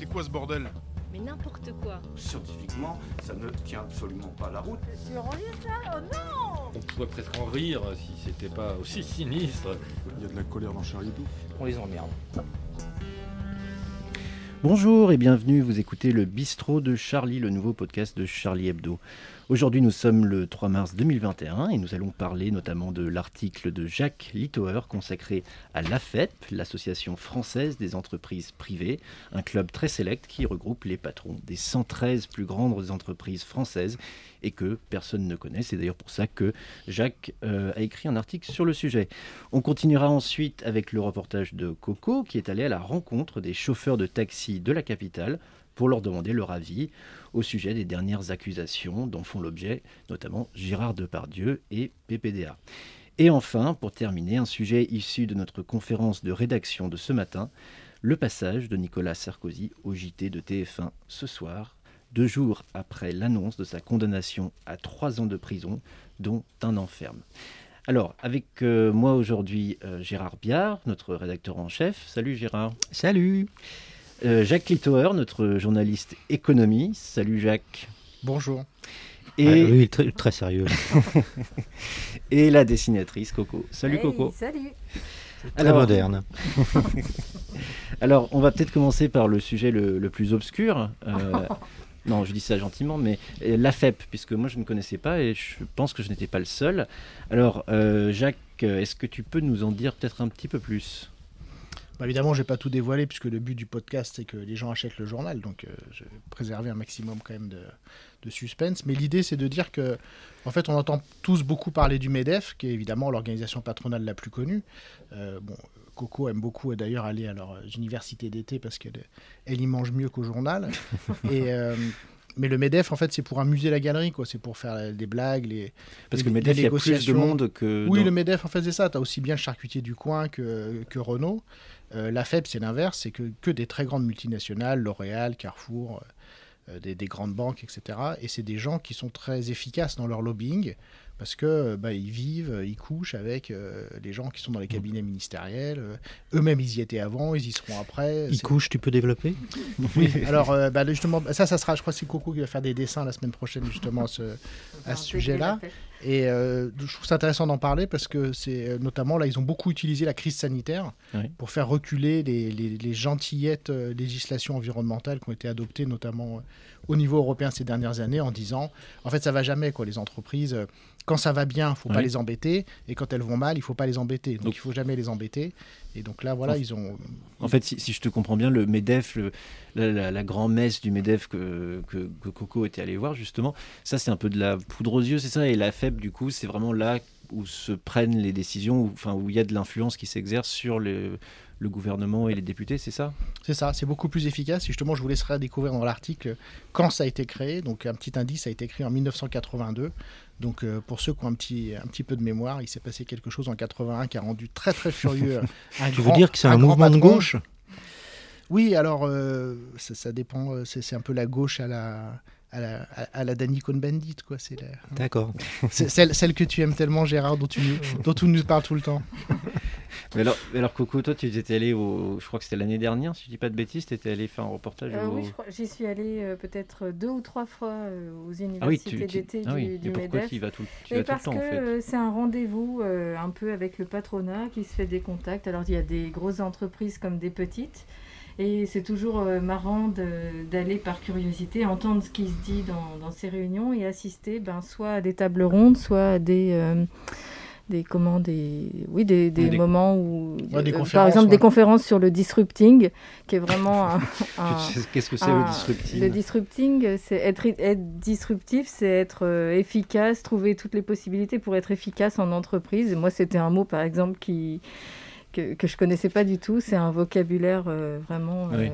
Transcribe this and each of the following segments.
C'est quoi ce bordel Mais n'importe quoi. Scientifiquement, ça ne tient absolument pas la route. C'est ça Oh non On pourrait peut-être en rire si c'était pas aussi sinistre. Il y a de la colère dans Charlie Hebdo. On les emmerde. Bonjour et bienvenue, vous écoutez le Bistrot de Charlie, le nouveau podcast de Charlie Hebdo. Aujourd'hui nous sommes le 3 mars 2021 et nous allons parler notamment de l'article de Jacques Littauer consacré à l'AFEP, l'Association française des entreprises privées, un club très sélect qui regroupe les patrons des 113 plus grandes entreprises françaises et que personne ne connaît. C'est d'ailleurs pour ça que Jacques euh, a écrit un article sur le sujet. On continuera ensuite avec le reportage de Coco qui est allé à la rencontre des chauffeurs de taxi de la capitale pour leur demander leur avis au sujet des dernières accusations dont font l'objet notamment Gérard Depardieu et PPDA. Et enfin, pour terminer, un sujet issu de notre conférence de rédaction de ce matin, le passage de Nicolas Sarkozy au JT de TF1 ce soir, deux jours après l'annonce de sa condamnation à trois ans de prison, dont un enferme. Alors, avec euh, moi aujourd'hui, euh, Gérard Biard, notre rédacteur en chef. Salut Gérard. Salut Euh, Jacques Littauer, notre journaliste économie. Salut Jacques. Bonjour. Et, Ah oui, très, très sérieux. et la dessinatrice Coco. Salut Hey, Coco. Salut Très Alors- moderne. Alors, on va peut-être commencer par le sujet le, le plus obscur. Euh, non, je dis ça gentiment, mais euh, l'AFEP, puisque moi je ne connaissais pas et je pense que je n'étais pas le seul. Alors, euh, Jacques, est-ce que tu peux nous en dire peut-être un petit peu plus? Bah, évidemment, je vais pas tout dévoiler puisque le but du podcast c'est que les gens achètent le journal, donc euh, je vais préserver un maximum quand même de, de suspense. Mais l'idée c'est de dire que, en fait, on entend tous beaucoup parler du Medef, qui est évidemment l'organisation patronale la plus connue. Euh, bon, Coco aime beaucoup d'ailleurs aller à leurs universités d'été parce qu'elle elle y mange mieux qu'au journal. Et euh, mais le Medef, en fait, c'est pour amuser la galerie, quoi. C'est pour faire des blagues, les, Parce Les- que les Medef, il y a plus de monde que. Oui, dans- le MEDEF, en fait, c'est ça. Tu as aussi bien le charcutier du coin que, que Renault. Euh, la FEB, c'est l'inverse. C'est que, que des très grandes multinationales, L'Oréal, Carrefour, euh, des, des grandes banques, etc. Et c'est des gens qui sont très efficaces dans leur lobbying parce que euh, bah, ils vivent, euh, ils couchent avec euh, les gens qui sont dans les cabinets ministériels. euh, Eux-mêmes, ils y étaient avant, ils y seront après. Il C'est- couche, tu peux développer? Oui, alors euh, bah, justement, ça, ça sera, je crois que c'est Coco qui va faire des dessins la semaine prochaine justement ce, à ce sujet-là. Et euh, je trouve ça intéressant d'en parler parce que c'est euh, notamment là, ils ont beaucoup utilisé la crise sanitaire Oui. pour faire reculer les, les, les gentillettes euh, législations environnementales qui ont été adoptées notamment euh, au niveau européen ces dernières années en disant en fait ça va jamais quoi les entreprises quand ça va bien faut pas les embêter. Et quand elles vont mal il faut pas les embêter. Donc, Donc- il faut jamais les embêter. Et donc là voilà En- ils ont En fait, si, si je te comprends bien, le MEDEF, le- la, la- la grand-messe du MEDEF que, que, que Coco était allé voir, justement, ça c'est un peu de la poudre aux yeux, c'est ça? Et la FEB, du coup, c'est vraiment là où se prennent les décisions, où, enfin, où il y a de l'influence qui s'exerce sur le, le gouvernement et les députés, c'est ça? C'est ça, c'est beaucoup plus efficace. Et justement, je vous laisserai découvrir dans l'article quand ça a été créé. Donc, un petit indice, ça a été créé en 1982. Donc, euh, pour ceux qui ont un petit, un petit peu de mémoire, il s'est passé quelque chose en 81 qui a rendu très, très furieux. un Tu veux dire que c'est un, mouvement de gauche? Oui, alors, euh, ça, ça dépend. euh, C'est un peu la gauche à la. À la, à- la Danny Cohn-Bendit, quoi. C'est la- D'accord. celle, celle que tu aimes tellement, Gérard, dont tu, dont tu nous parles tout le temps. mais alors, alors, Coco, toi, tu étais allé au. Je crois que c'était l'année dernière, si je dis pas de bêtises, tu étais allé faire un reportage Euh, au. oui, j'y suis allée euh, peut-être deux ou trois fois euh, aux ah oui, universités d'été ah oui. du, Et du pourquoi MEDEF. tu y vas tout, tu vas tout le parce temps, que en fait? euh, c'est un rendez-vous un peu avec le patronat qui se fait des contacts. Alors il y a des grosses entreprises comme des petites. Et c'est toujours marrant d'aller par curiosité entendre ce qui se dit dans, dans ces réunions et assister ben, soit à des tables rondes, soit à des, des, comment, des, oui, des, des moments où, Ouais, des euh, par exemple, des conférences sur le disrupting, qui est vraiment un- Qu'est-ce que c'est le disrupting? Le disrupting, c'est être, être disruptif, c'est être euh, efficace, trouver toutes les possibilités pour être efficace en entreprise. Et moi, c'était un mot, par exemple, qui, que, que je connaissais pas du tout. C'est un vocabulaire euh, vraiment Oui.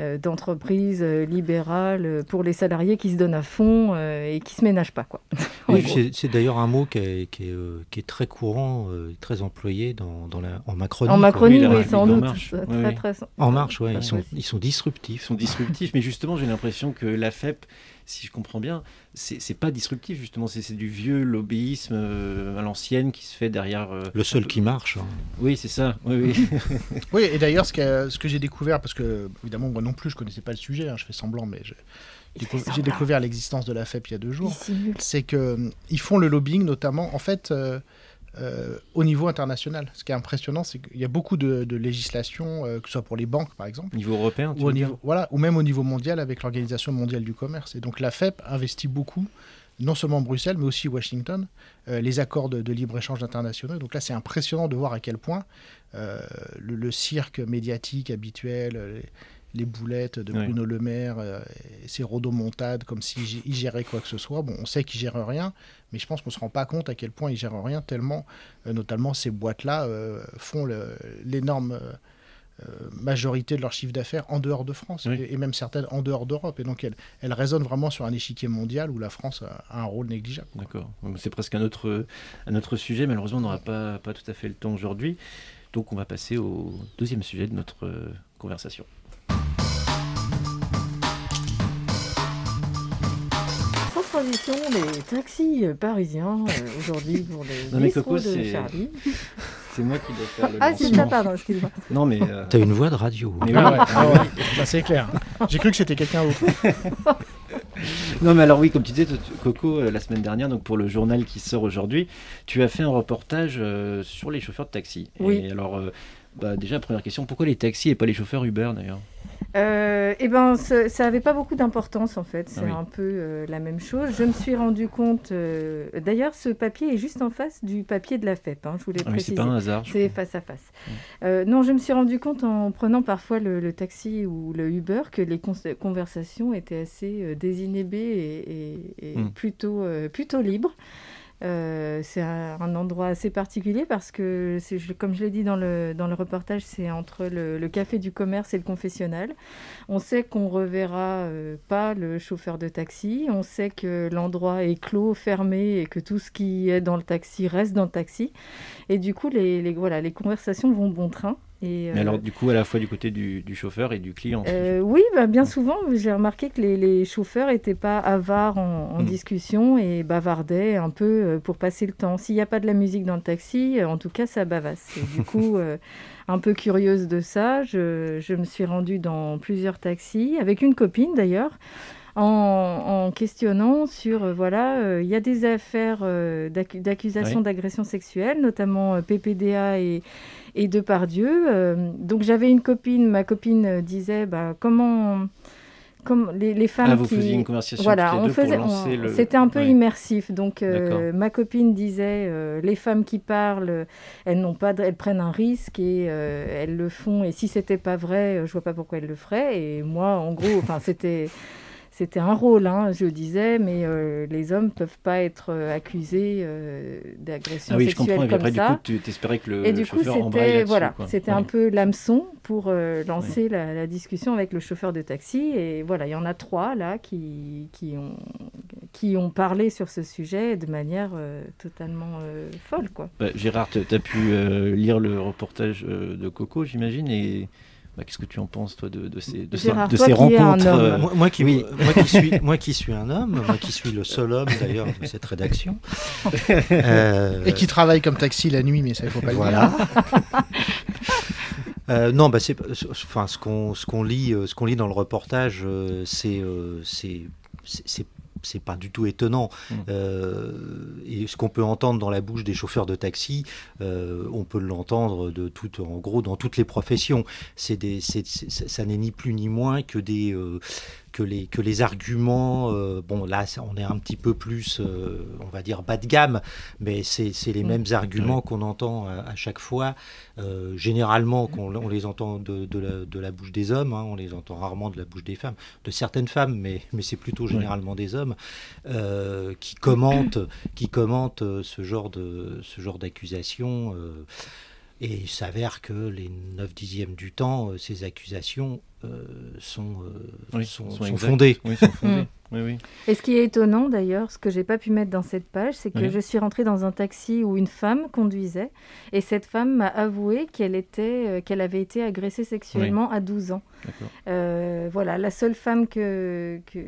Euh, d'entreprise euh, libérale euh, pour les salariés qui se donnent à fond et qui se ménagent pas, quoi. Oui, c'est d'ailleurs un mot qui est, qui est, qui est très courant, très employé dans, dans la, en Macronie. en. Macronie, Oui, sans en doute. marche. Très, Oui, oui. très, En marche, ouais, ils, sont, ils sont Ils disruptifs. sont disruptifs, mais justement, j'ai l'impression que la FEP, si je comprends bien, c'est pas disruptif justement, c'est du vieux lobbyisme euh, à l'ancienne qui se fait derrière. euh, Le seul qui marche. hein. Oui, c'est ça. Oui, oui. Oui, et d'ailleurs, ce que, ce que j'ai découvert, parce que évidemment, moi non plus, je connaissais pas le sujet, hein, je fais semblant, mais je- j'ai décou- j'ai découvert l'existence de la FEP il y a deux jours. C'est qu'ils font le lobbying, notamment, en fait, euh, euh, au niveau international. Ce qui est impressionnant, c'est qu'il y a beaucoup de, de législation, euh, que ce soit pour les banques, par exemple, Niveau européen, tu ou, au niveau, voilà, ou même au niveau mondial avec l'Organisation mondiale du commerce. Et donc la FEP investit beaucoup, non seulement Bruxelles, mais aussi Washington, euh, les accords de, de libre-échange internationaux. Donc là, c'est impressionnant de voir à quel point euh, le, le cirque médiatique habituel, les, boulettes de. Bruno Le Maire, euh, et ses rodomontades, comme s'il il gérait quoi que ce soit. Bon, on sait qu'il gère rien, mais je pense qu'on ne se rend pas compte à quel point il gère rien, tellement, euh, notamment ces boîtes-là euh, font l'énorme... euh, majorité de leur chiffre d'affaires en dehors de France Oui. et, et même certaines en dehors d'Europe. Et donc elles, elles résonnent vraiment sur un échiquier mondial où la France a, a un rôle négligeable. D'accord. C'est presque un autre, un autre sujet. Malheureusement, on n'aura pas, pas tout à fait le temps aujourd'hui. Donc, on va passer au deuxième sujet de notre conversation. Sans transition, les taxis parisiens euh, aujourd'hui pour les Non, mais bistrots Coco, de c'est- Charlie. C'est moi qui dois faire le Ah, c'est ça, pardon, excuse-moi. Non, mais. euh, T'as une voix de radio. mais ouais, ah ouais, c'est clair. J'ai cru que c'était quelqu'un d'autre. Non, mais alors oui, comme tu disais, Coco, euh, la semaine dernière, donc pour le journal qui sort aujourd'hui, tu as fait un reportage euh, sur les chauffeurs de taxi. Oui. Et alors, euh, bah, déjà, première question, pourquoi les taxis et pas les chauffeurs Uber d'ailleurs? Euh, eh ben, ce- ça n'avait pas beaucoup d'importance en fait. C'est Ah oui. un peu euh, la même chose. Je me suis rendu compte. euh, D'ailleurs, ce papier est juste en face du papier de la FEP. hein, je voulais Ah oui, c'est préciser. pas un hasard. C'est face à face. Non, je me suis rendu compte en prenant parfois le, le taxi ou le Uber que les conversations étaient assez désinhibées et, et- et Mm. plutôt, plutôt libres. Euh, c'est un, endroit assez particulier parce que, comme je l'ai dit dans le, dans le reportage, c'est entre le, café du commerce et le confessionnal. On sait qu'on reverra euh, pas le chauffeur de taxi. On sait que l'endroit est clos, fermé et que tout ce qui est dans le taxi reste dans le taxi. Et du coup, les, les- voilà, les conversations vont bon train. Et, Mais euh, alors, du coup, à la fois du côté du, du chauffeur et du client. euh, oui, bah, bien souvent, j'ai remarqué que les, les chauffeurs n'étaient pas avares en, en Mm. discussion et bavardaient un peu euh, pour passer le temps. S'il n'y a pas de la musique dans le taxi, euh, en tout cas, ça bavasse. Et du coup, euh, un peu curieuse de ça, je, je me suis rendue dans plusieurs taxis, avec une copine d'ailleurs, en, en questionnant sur, euh, voilà, euh, il y a des affaires euh, d'accu- d'accusations Oui. d'agression sexuelle, notamment euh, PPDA et, et Depardieu. Donc j'avais une copine, ma copine disait, bah, comment... Comme les, les femmes Ah, vous qui... faisiez une conversation Voilà, on faisait, le. c'était un peu Ouais. immersif. Donc, euh, ma copine disait, euh, les femmes qui parlent, elles n'ont pas, de- elles prennent un risque et euh, elles le font. Et si c'était pas vrai, je vois pas pourquoi elles le feraient. Et moi, en gros, enfin, c'était, c'était un rôle, hein, je disais, mais euh, les hommes peuvent pas être euh, accusés euh, d'agression Ah oui, je comprends. Et après, ça. du coup, tu t'espérais que le Et du coup, chauffeur c'était là-dessus. voilà, quoi. c'était Ouais. un peu l'hameçon pour euh, lancer la, la discussion avec le chauffeur de taxi. Et voilà, il y en a trois là qui, qui, ont, qui ont parlé sur ce sujet de manière totalement folle, quoi. Bah, Gérard, tu as pu lire le reportage de Coco, j'imagine, et bah, qu'est-ce que tu en penses, toi, de, de ces, de ces- Gérard, de toi ces qui es un rencontres euh, Moi, moi qui, oui. moi, qui suis, moi qui suis un homme, moi qui suis le seul homme d'ailleurs de cette rédaction. Euh, Et qui travaille comme taxi la nuit, mais ça, il faut pas le dire. Voilà. Euh, non, bah c'est, enfin, ce qu'on, ce qu'on lit, ce qu'on lit dans le reportage, c'est, c'est, c'est, pas du tout étonnant. Mm. Euh, et ce qu'on peut entendre dans la bouche des chauffeurs de taxi, euh, on peut l'entendre de tout, en gros, dans toutes les professions. C'est des, ça n'est ni plus ni moins que des, euh, que les, que les arguments. euh, bon, là, on est un petit peu plus, euh, on va dire, bas de gamme, mais c'est, c'est les Mm. mêmes arguments qu'on entend à, à chaque fois. Euh, généralement, qu'on, on les entend de, de la, de la bouche des hommes, hein, on les entend rarement de la bouche des femmes, de certaines femmes, mais, mais c'est plutôt généralement des hommes euh, qui commentent, qui commentent euh, ce genre de ce genre d'accusation. euh, et il s'avère que les 9 dixièmes du temps, euh, ces accusations euh, sont, euh, Oui, sont, sont sont exactes. fondées. Oui, sont fondés. Oui, oui. Et ce qui est étonnant d'ailleurs, ce que j'ai pas pu mettre dans cette page, c'est que Oui. je suis rentrée dans un taxi où une femme conduisait et cette femme m'a avoué qu'elle était, euh, qu'elle avait été agressée sexuellement à 12 ans. Euh, voilà, la seule femme que, que,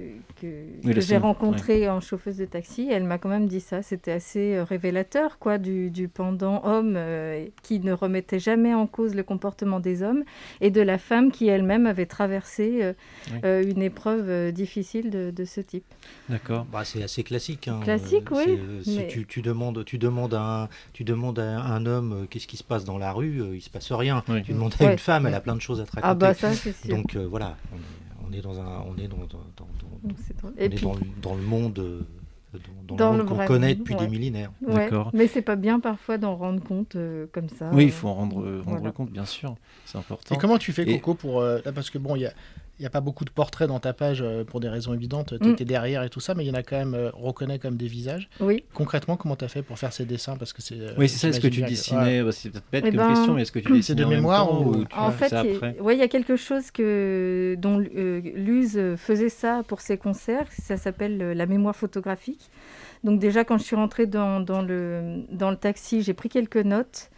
que, j'ai rencontrée en chauffeuse de taxi, elle m'a quand même dit ça. C'était assez euh, révélateur quoi, du, du pendant homme euh, qui ne remettait jamais en cause le comportement des hommes et de la femme qui elle-même avait traversé une épreuve difficile de, de ce type. D'accord. Bah, c'est assez classique. hein. Classique, Euh, oui, euh, Si mais- tu, tu demandes, tu demandes à un, tu demandes à un homme euh, qu'est-ce qui se passe dans la rue, euh, il se passe rien. Oui. Tu demandes à Ouais. une femme, elle a plein de choses à te raconter. Ah bah ça c'est sûr. Donc euh, voilà, on est, on est dans un, on est dans, dans- dans- dans- on est puis, dans, le, dans le monde, euh, dans, le qu'on connaît depuis ouais. des millénaires. ouais, D'accord. mais c'est pas bien parfois d'en rendre compte euh, comme ça. Oui, il faut en rendre, rendre Voilà. compte, bien sûr. C'est important. Et comment tu fais, Et- Coco, pour. euh, là, parce que bon, il y a. Il n'y a pas beaucoup de portraits dans ta page euh, pour des raisons évidentes. Tu Mm. étais derrière et tout ça, mais il y en a quand même, euh, on reconnaît comme des visages. Oui. Concrètement, comment tu as fait pour faire ces dessins? Parce que c'est. euh, Oui, c'est ça. Est-ce que tu dessinais bah, C'est peut-être bête Eh comme ben, question, mais est-ce que tu dessinais de en même mémoire temps ou- ou tu En fais fait, ça il y a- après? ouais, il y a quelque chose que, dont euh, Luz faisait ça pour ses concerts. Ça s'appelle euh, la mémoire photographique. Donc déjà, quand je suis rentrée dans, dans le, dans le taxi, j'ai pris quelques notes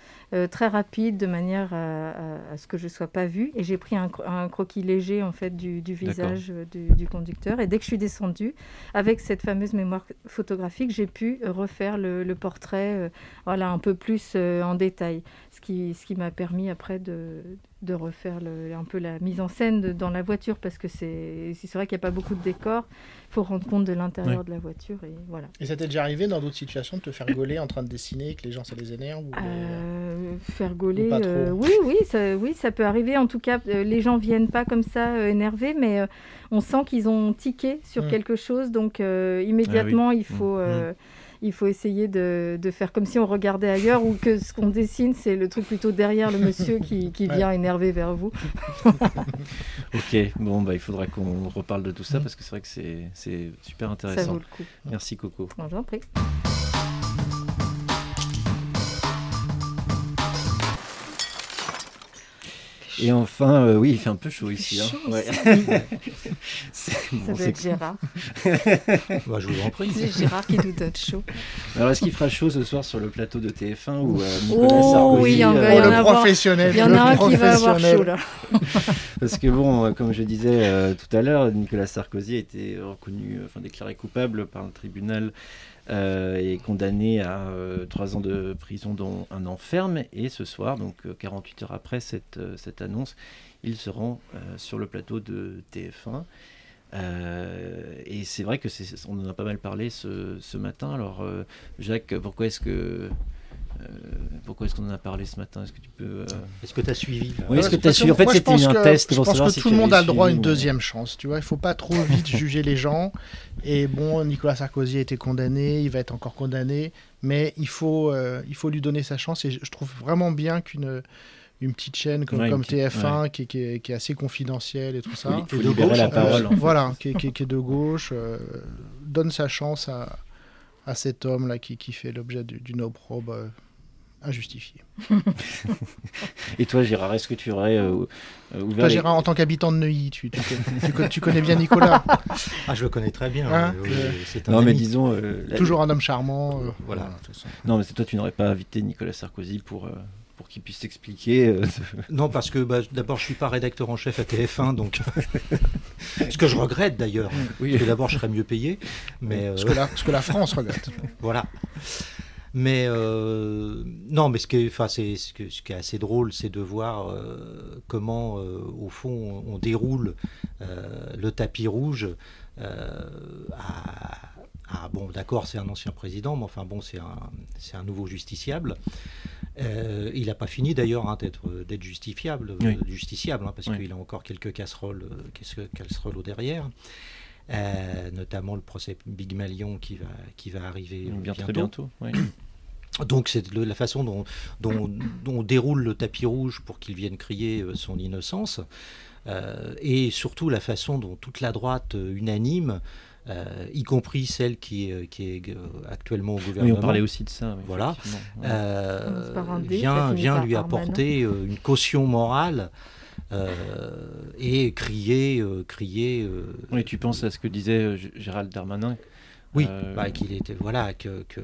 très rapides de manière à, à- à ce que je ne sois pas vue. Et j'ai pris un, cro- un croquis léger en fait, du, visage euh, du, du conducteur. Et dès que je suis descendue, avec cette fameuse mémoire photographique, j'ai pu euh, refaire le, le portrait euh, voilà, un peu plus euh, en détail. Ce qui, ce qui m'a permis après de, de refaire le- un peu la mise en scène de- dans la voiture parce que c'est c'est vrai qu'il n'y a pas beaucoup de décors. Il faut rendre compte de l'intérieur Ouais. de la voiture et voilà. Et ça t'est déjà arrivé dans d'autres situations de te faire gauler en train de dessiner, que les gens ça les énerve ou, euh, faire gauler, Ou euh, oui, oui, ça, oui, ça peut arriver. En tout cas, euh, les gens viennent pas comme ça euh, énervés, mais euh, on sent qu'ils ont tiqué sur Mm. quelque chose, donc euh, immédiatement il faut. Mm. Il faut essayer de, de faire comme si on regardait ailleurs ou que ce qu'on dessine, c'est le truc plutôt derrière le monsieur qui, qui Ouais. vient énervé vers vous. Ok, bon, bah, il faudra qu'on reparle de tout ça Mm. parce que c'est vrai que c'est super Ça intéressant. vaut le coup. Merci Coco. Bon, J'en prie. Et enfin, euh, oui, il fait un peu chaud ici. hein. chaud Ouais. C'est- Ça bon, doit être Gérard. Bah, je vous en prie. C'est Gérard qui nous donne chaud. Alors, est-ce qu'il fera chaud ce soir sur le plateau de TF1 ou euh, Nicolas Oh, Sarkozy oui, il y en euh, Oh, y en le avoir- professionnel. Il y en le a un qui va avoir chaud là. Parce que bon, euh, comme je disais euh, tout à l'heure, Nicolas Sarkozy a été reconnu, euh, enfin déclaré coupable par le tribunal euh, et condamné à euh, trois ans de prison, dont un an ferme. Et ce soir, donc euh, 48 heures après cette, euh, cette annonce, il se rend euh, sur le plateau de TF1. Euh, et c'est vrai que on en a pas mal parlé ce, ce matin. Alors, euh, Jacques, pourquoi est-ce que euh, pourquoi est-ce qu'on en a parlé ce matin Est-ce que tu peux euh, Est-ce que tu as suivi Oui, est-ce que tu as suivi En fait, c'était un que- test Je pour pense savoir que si tout le monde a le droit à une deuxième chance. Tu vois, il faut pas trop vite juger les gens. Et bon, Nicolas Sarkozy a été condamné, il va être encore condamné, mais il faut, euh, il faut lui donner sa chance. Et je trouve vraiment bien qu'une une petite chaîne comme, Ouais, une comme petite- TF1 qui, est- qui est, qui est assez confidentielle et tout ça. Il faut Et de libérer gauche, la euh, parole. Voilà, qui, est- qui qui de gauche, euh, donne sa chance à, à cet homme-là qui, qui fait l'objet du- d'une opprobre euh, injustifiée. Et toi, Gérard, est-ce que tu aurais euh, euh, ouvert Toi, les- Gérard, en tant qu'habitant de Neuilly, tu, tu, connais- tu con- tu connais bien Nicolas, Ah, je le connais très bien. Hein, oui, un Non, mais disons. euh, la- toujours un homme charmant. euh, Voilà. tout ça. Non, mais c'est toi, tu n'aurais pas invité Nicolas Sarkozy pour, euh, pour qu'il puisse t'expliquer. euh, Non, parce que bah, d'abord, je suis pas rédacteur en chef à TF1, donc. ce que je regrette d'ailleurs. Oui. Parce que d'abord, je serais mieux payé. Mais Ce, euh, que la, ce que la France regrette. voilà. Mais euh, non, mais ce qui est, enfin, c'est ce, que- ce qui est assez drôle, c'est de voir euh, comment, euh, au fond, on déroule le tapis rouge. à, à- bon, d'accord, c'est un ancien président, mais enfin bon, c'est un, c'est un nouveau justiciable. Il n'a pas fini d'ailleurs hein, d'être d'être justifiable, Oui. justiciable, hein, parce Oui. qu'il a encore quelques casseroles, quelques casseroles au derrière. Euh, notamment le procès Big Malion qui va, qui va arriver euh, bien bientôt. très bientôt. oui. Donc c'est la façon dont, dont- dont on déroule le tapis rouge pour qu'il vienne crier euh, son innocence, euh, et surtout la façon dont toute la droite euh, unanime, euh, y compris celle qui est, qui est euh, actuellement au Oui, gouvernement, on parlait aussi de ça. oui, Voilà. euh, vient, vient lui apporter euh, une caution morale et crier, crier. Oui, tu penses à ce que disait Gérald Darmanin Oui, bah, qu'il était voilà que, que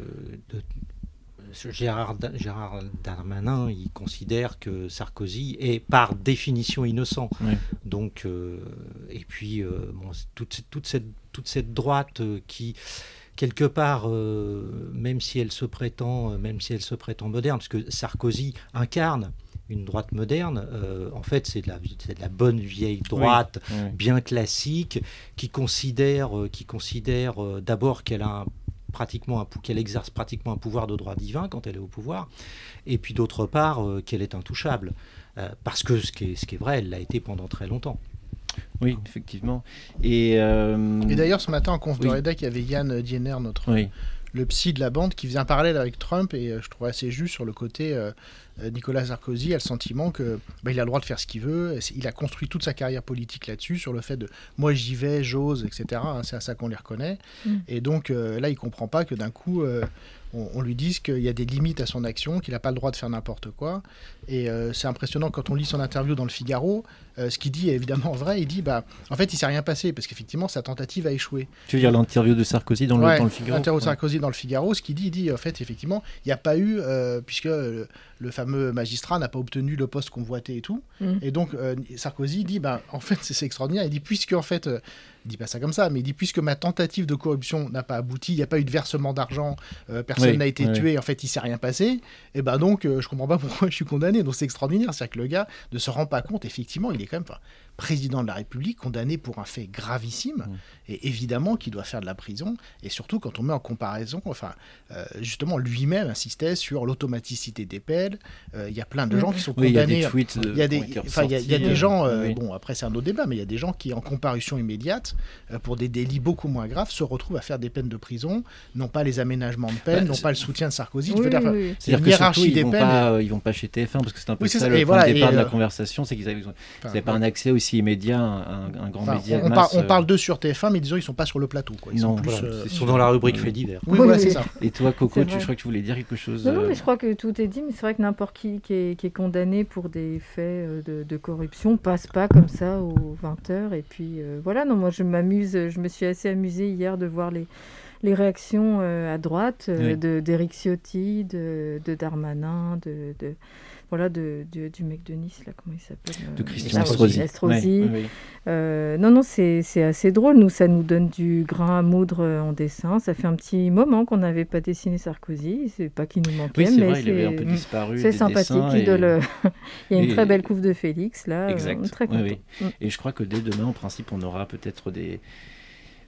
Gérard, Gérard, Darmanin, il considère que Sarkozy est par définition innocent. Donc, et puis, toute, toute, cette, toute cette droite qui, quelque part, euh, même si elle se prétend, euh, même si elle se prétend moderne, parce que Sarkozy incarne une droite moderne, euh, en fait, c'est de, la, de la bonne vieille droite, bien classique, qui considère, qui considère d'abord qu'elle a pratiquement qu'elle exerce pratiquement un pouvoir de droit divin quand elle est au pouvoir, et puis d'autre part qu'elle est intouchable, parce que ce qui, est, ce qui est vrai, elle l'a été pendant très longtemps. Oui, effectivement. Et, euh, Et d'ailleurs, ce matin, en conf de rédac, il y avait Yann Diener, notre, le psy de la bande, qui faisait un parallèle avec Trump, et euh, je trouvais assez juste sur le côté euh, Nicolas Sarkozy a le sentiment que bah, il a le droit de faire ce qu'il veut. Il a construit toute sa carrière politique là-dessus, sur le fait de moi j'y vais, j'ose, etc. Hein, c'est à ça qu'on les reconnaît. Mm. Et donc là, il comprend pas que d'un coup on, lui dise qu'il y a des limites à son action, qu'il n'a pas le droit de faire n'importe quoi. Et euh, c'est impressionnant quand on lit son interview dans le Figaro. Euh, ce qu'il dit est évidemment vrai. Il dit bah, en fait, il s'est rien passé parce qu'effectivement, sa tentative a échoué. Tu veux dire l'interview de Sarkozy dans, le, dans le, Figaro? L'interview de Sarkozy dans le Figaro, ce qu'il dit, il dit en fait, effectivement, il n'y a pas eu, euh, puisque le, fameux magistrat n'a pas obtenu le poste convoité et tout. Mm. Et donc, Sarkozy dit bah, en fait, c'est extraordinaire. Il dit puisque en fait, il dit pas ça comme ça, mais il dit puisque ma tentative de corruption n'a pas abouti, il n'y a pas eu de versement d'argent, personne n'a été tué, en fait, il s'est rien passé. Et ben donc, je comprends pas pourquoi je suis condamné donc c'est extraordinaire. C'est-à-dire que le gars ne se rend pas compte, effectivement, il est quand même président de la République, condamné pour un fait gravissime, mmh. et évidemment qu'il doit faire de la prison, et surtout quand on met en comparaison, enfin, euh, justement, lui-même insistait sur l'automaticité des peines, euh, il y a plein de gens qui sont condamnés. Il y a des tweets. Il y a des, il y a, des gens, euh, bon, après c'est un autre débat, mais il y a des gens qui, en comparution immédiate, pour des délits beaucoup moins graves, se retrouvent à faire des peines de prison, non pas les aménagements de peine, bah, non pas le soutien de Sarkozy. C'est-à-dire que hiérarchie des peines. Pas, ils vont pas chez TF1 parce que c'est un peu ça, le point de départ de la conversation, c'est qu'ils n'avaient pas un accès aussi immédiat, un, grand média. On, on, parle d'eux sur TF1, mais disons, ils sont pas sur le plateau. Quoi. Ils, sont, plus, euh, sont dans la rubrique fait divers. Oui, voilà, c'est ça. Et toi, Coco, tu, je crois que tu voulais dire quelque chose Non, mais je crois que tout est dit, mais c'est vrai que n'importe qui qui est, condamné pour des faits euh, de, corruption passe pas comme ça aux 20h. Et puis euh, voilà, non, moi je m'amuse, je me suis assez amusée hier de voir les les réactions à droite de d'Éric Ciotti, de, de Darmanin, de, de, voilà, de, du mec de Nice, là, comment il s'appelle De euh, Christian Estrosi. Euh, non, non, c'est assez drôle. Nous, ça nous donne du grain à moudre euh, en dessin. Ça fait un petit moment qu'on n'avait pas dessiné Sarkozy. C'est pas qu'il nous manquait, mais c'est sympathique. il y a une très belle couve de Félix, là. Exact. très. Mm. Et je crois que dès demain, en principe, on aura peut-être des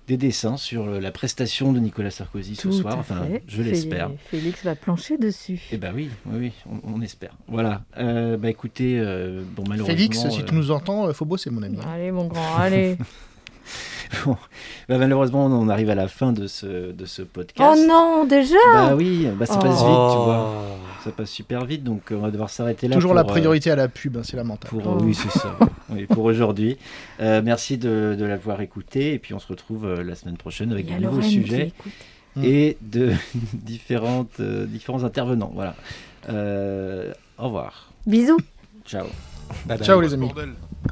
des dessins sur la prestation de Nicolas Sarkozy ce soir. Enfin, je l'espère. Félix va plancher dessus. Eh ben oui, oui, oui on, espère. Voilà. Euh, bah écoutez, euh, bon malheureusement. Félix, si tu nous entends, faut bosser mon ami. Allez mon grand, allez. bon, bah, malheureusement, on arrive à la fin de ce, de ce podcast. Oh non, déjà Bah oui, bah, ça passe vite, tu vois. Oh. Ça passe super vite, donc on va devoir s'arrêter là. Toujours la priorité à la pub, hein, c'est lamentable. Pour, Oui, c'est ça. oui, pour aujourd'hui. Euh, merci de, de l'avoir écouté, et puis on se retrouve euh, la semaine prochaine avec un nouveau sujet et de différentes, euh, différents intervenants. Voilà. au revoir. Bisous. Ciao. Ciao les amis.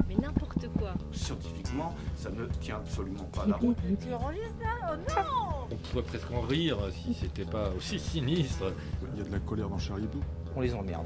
Mais n'importe quoi. Scientifiquement, ne tient absolument pas la route. Tu enregistres ça Oh non On pourrait presque en rire si c'était pas aussi sinistre. Il y a de la colère dans Charlie On les emmerde.